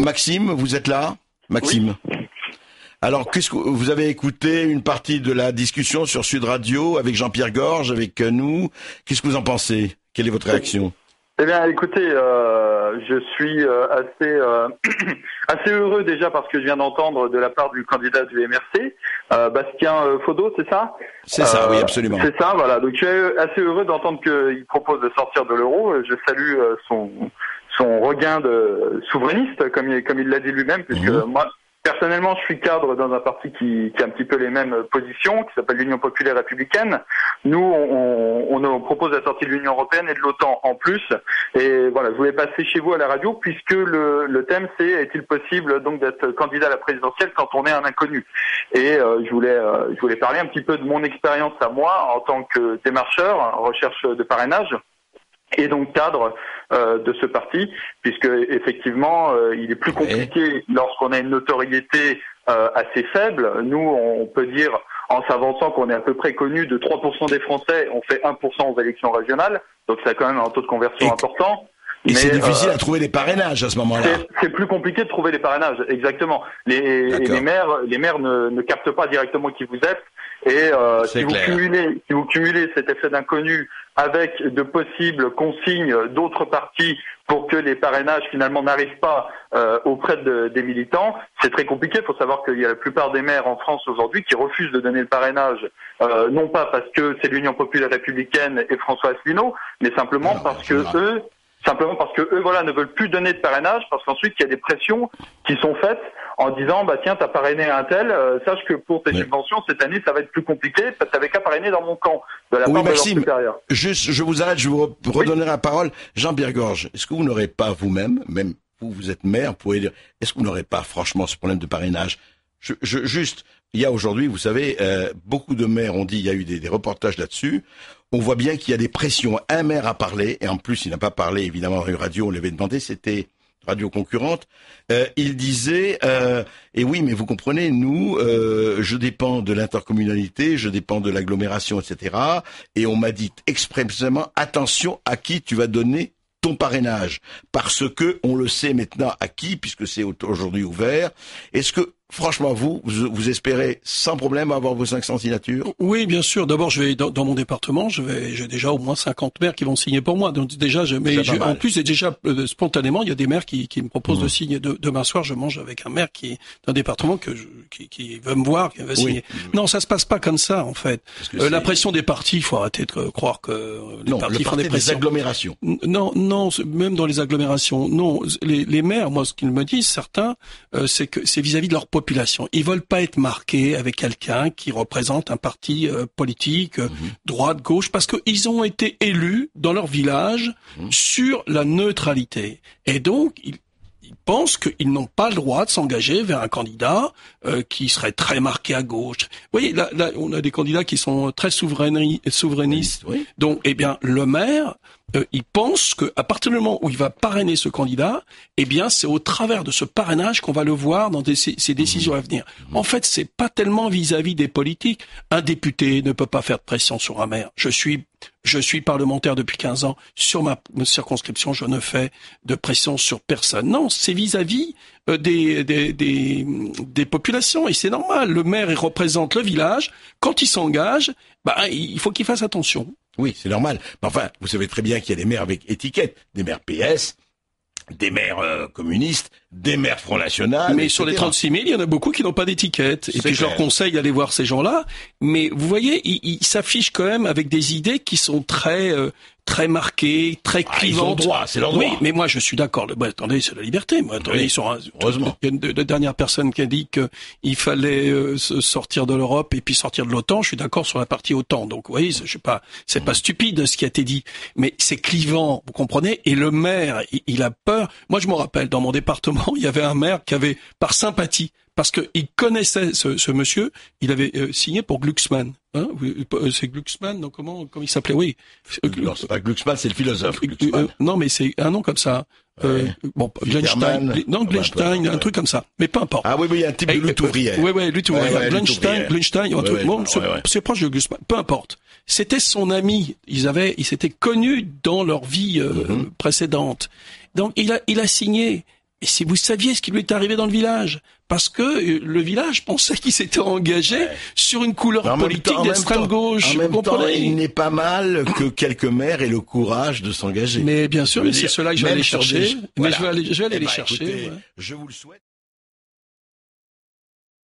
Maxime, vous êtes là Maxime. Alors, qu'est-ce que vous avez écouté une partie de la discussion sur Sud Radio avec Jean-Pierre Gorge, avec nous. Qu'est-ce que vous en pensez? Quelle est votre réaction? Eh bien, écoutez, euh, je suis euh, assez euh, assez heureux déjà parce que je viens d'entendre de la part du candidat du MRC, Bastien Faudot, c'est ça? C'est ça, oui, absolument. C'est ça, voilà. Donc, je suis assez heureux d'entendre qu'il propose de sortir de l'euro. Je salue son son regain de souverainiste, comme il, comme il l'a dit lui-même, puisque mhm. moi, Personnellement, je suis cadre dans un parti qui, qui a un petit peu les mêmes positions, qui s'appelle l'Union populaire républicaine. Nous, on, on, on, propose la sortie de l'Union européenne et de l'OTAN en plus. Et voilà, je voulais passer chez vous à la radio puisque le, le thème c'est est-il possible donc d'être candidat à la présidentielle quand on est un inconnu? Et euh, je voulais euh, je voulais parler un petit peu de mon expérience à moi en tant que démarcheur, recherche de parrainage et donc cadre euh, de ce parti, puisque effectivement, euh, il est plus compliqué lorsqu'on a une notoriété euh, assez faible. Nous, on peut dire, en s'avançant qu'on est à peu près connu de 3% des Français, on fait 1% aux élections régionales, donc c'est quand même un taux de conversion important. Et c'est difficile à trouver des parrainages à ce moment-là. C'est plus compliqué de trouver des parrainages, exactement. Les, les maires, les maires ne, ne captent pas directement qui vous êtes. Et euh, si, vous cumulez, si vous cumulez cet effet d'inconnu avec de possibles consignes d'autres partis pour que les parrainages finalement n'arrivent pas euh, auprès de, des militants, c'est très compliqué. Il faut savoir qu'il y a la plupart des maires en France aujourd'hui qui refusent de donner le parrainage, euh, non pas parce que c'est l'Union populaire républicaine et François Asselineau, mais simplement parce que eux simplement parce que eux voilà ne veulent plus donner de parrainage parce qu'ensuite il y a des pressions qui sont faites en disant bah tiens t'as parrainé un tel euh, sache que pour tes subventions cette année ça va être plus compliqué parce que t'avais qu'à parrainer dans mon camp de la oui, part Maxime, de juste je vous arrête je vous redonnerai la parole. Jean-Pierre Gorge est-ce que vous n'aurez pas vous-même même vous vous êtes maire vous pouvez dire est-ce que vous n'aurez pas franchement ce problème de parrainage? Je, je, juste il y a aujourd'hui, vous savez, euh, beaucoup de maires ont dit, il y a eu des, des reportages là-dessus. On voit bien qu'il y a des pressions. Un maire a parlé, et en plus, il n'a pas parlé, évidemment, une radio, on l'avait demandé, c'était radio concurrente. Euh, il disait, euh, et oui, mais vous comprenez, nous, euh, je dépends de l'intercommunalité, je dépends de l'agglomération, etc. Et on m'a dit expressément, attention à qui tu vas donner ton parrainage, parce que on le sait maintenant à qui, puisque c'est aujourd'hui ouvert. Est-ce que Franchement, vous, vous, espérez sans problème avoir vos 500 signatures? Oui, bien sûr. D'abord, je vais dans, mon département, je vais, j'ai déjà au moins 50 maires qui vont signer pour moi. Donc déjà, je, mais en plus, c'est déjà euh, spontanément, il y a des maires qui, qui me proposent de mmh. signer. De, demain soir, je mange avec un maire qui est d'un département que je, qui, qui, veut me voir, qui veut signer. Non, ça se passe pas comme ça, en fait. Euh, la pression des partis, il faut arrêter de croire que les non, partis font des pressions. agglomérations. Non, non, même dans les agglomérations, non. Les, les maires, moi, ce qu'ils me disent, certains, euh, c'est que c'est vis-à-vis de leur population. Ils veulent pas être marqués avec quelqu'un qui représente un parti euh, politique, euh, mhm. droite, gauche, parce qu'ils ont été élus dans leur village mhm. sur la neutralité. Et donc, ils, pensent qu'ils n'ont pas le droit de s'engager vers un candidat qui serait très marqué à gauche. Vous voyez, là, là, on a des candidats qui sont très souverainistes. Donc, eh bien, le maire euh, il pense qu'à partir du moment où il va parrainer ce candidat, eh bien, c'est au travers de ce parrainage qu'on va le voir dans ses, décisions à venir. En fait, c'est pas tellement vis-à-vis des politiques. Un député ne peut pas faire de pression sur un maire. Je suis, je suis parlementaire depuis 15 ans. Sur ma circonscription, je ne fais de pression sur personne. Non, c'est vis-à-vis euh, des, des, des, des populations et c'est normal. Le maire, il représente le village. Quand il s'engage, bah, il faut qu'il fasse attention. Oui, c'est normal. Mais enfin, vous savez très bien qu'il y a des maires avec étiquette, des maires PS, des maires euh, communistes, des maires Front National. Mais sur les 36 000, il y en a beaucoup qui n'ont pas d'étiquette. Et puis je leur conseille d'aller voir ces gens-là. Mais vous voyez, ils s'affichent quand même avec des idées qui sont très euh, très marquées, très ah, clivantes. c'est leur droit. Oui, mais moi je suis d'accord. Bah, attendez, c'est la liberté. Moi, attendez, ils sont. Heureusement. Il y a une, la dernière personne qui a dit qu'il fallait euh, sortir de l'Europe et puis sortir de l'OTAN. Je suis d'accord sur la partie OTAN. Donc, vous voyez, je sais pas, c'est pas stupide ce qui a été dit, mais c'est clivant, vous comprenez? Et le maire, il a peur. Moi, je me rappelle dans mon département il y avait un maire qui avait, par sympathie, parce qu'il connaissait ce, monsieur, il avait euh, signé pour Glucksmann. Hein euh, c'est Glucksmann, donc comment, comment il s'appelait? Oui. Non, c'est pas Glucksmann, c'est le philosophe. Euh, non, mais c'est un nom comme ça. Euh, bon, Glenstein, non, Glenstein, bah, un truc comme ça. Mais peu importe. Ah oui, oui, il y a un type de lutte ouvrière. Oui, oui, lutte ouvrière. Glenstein, Glenstein, un truc, bon, c'est proche de Gusman, peu importe. C'était son ami. Ils avaient, ils s'étaient connus dans leur vie euh, mm-hmm. précédente. Donc, il a, il a signé. Et si vous saviez ce qui lui est arrivé dans le village, parce que euh, le village pensait qu'il s'était engagé sur une couleur politique d'extrême gauche. En même temps, il n'est pas mal que quelques maires aient le courage de s'engager. Mais bien sûr, c'est cela que je vais aller chercher. Mais je vais aller, je vais aller eh les ben, chercher. Je vous le souhaite.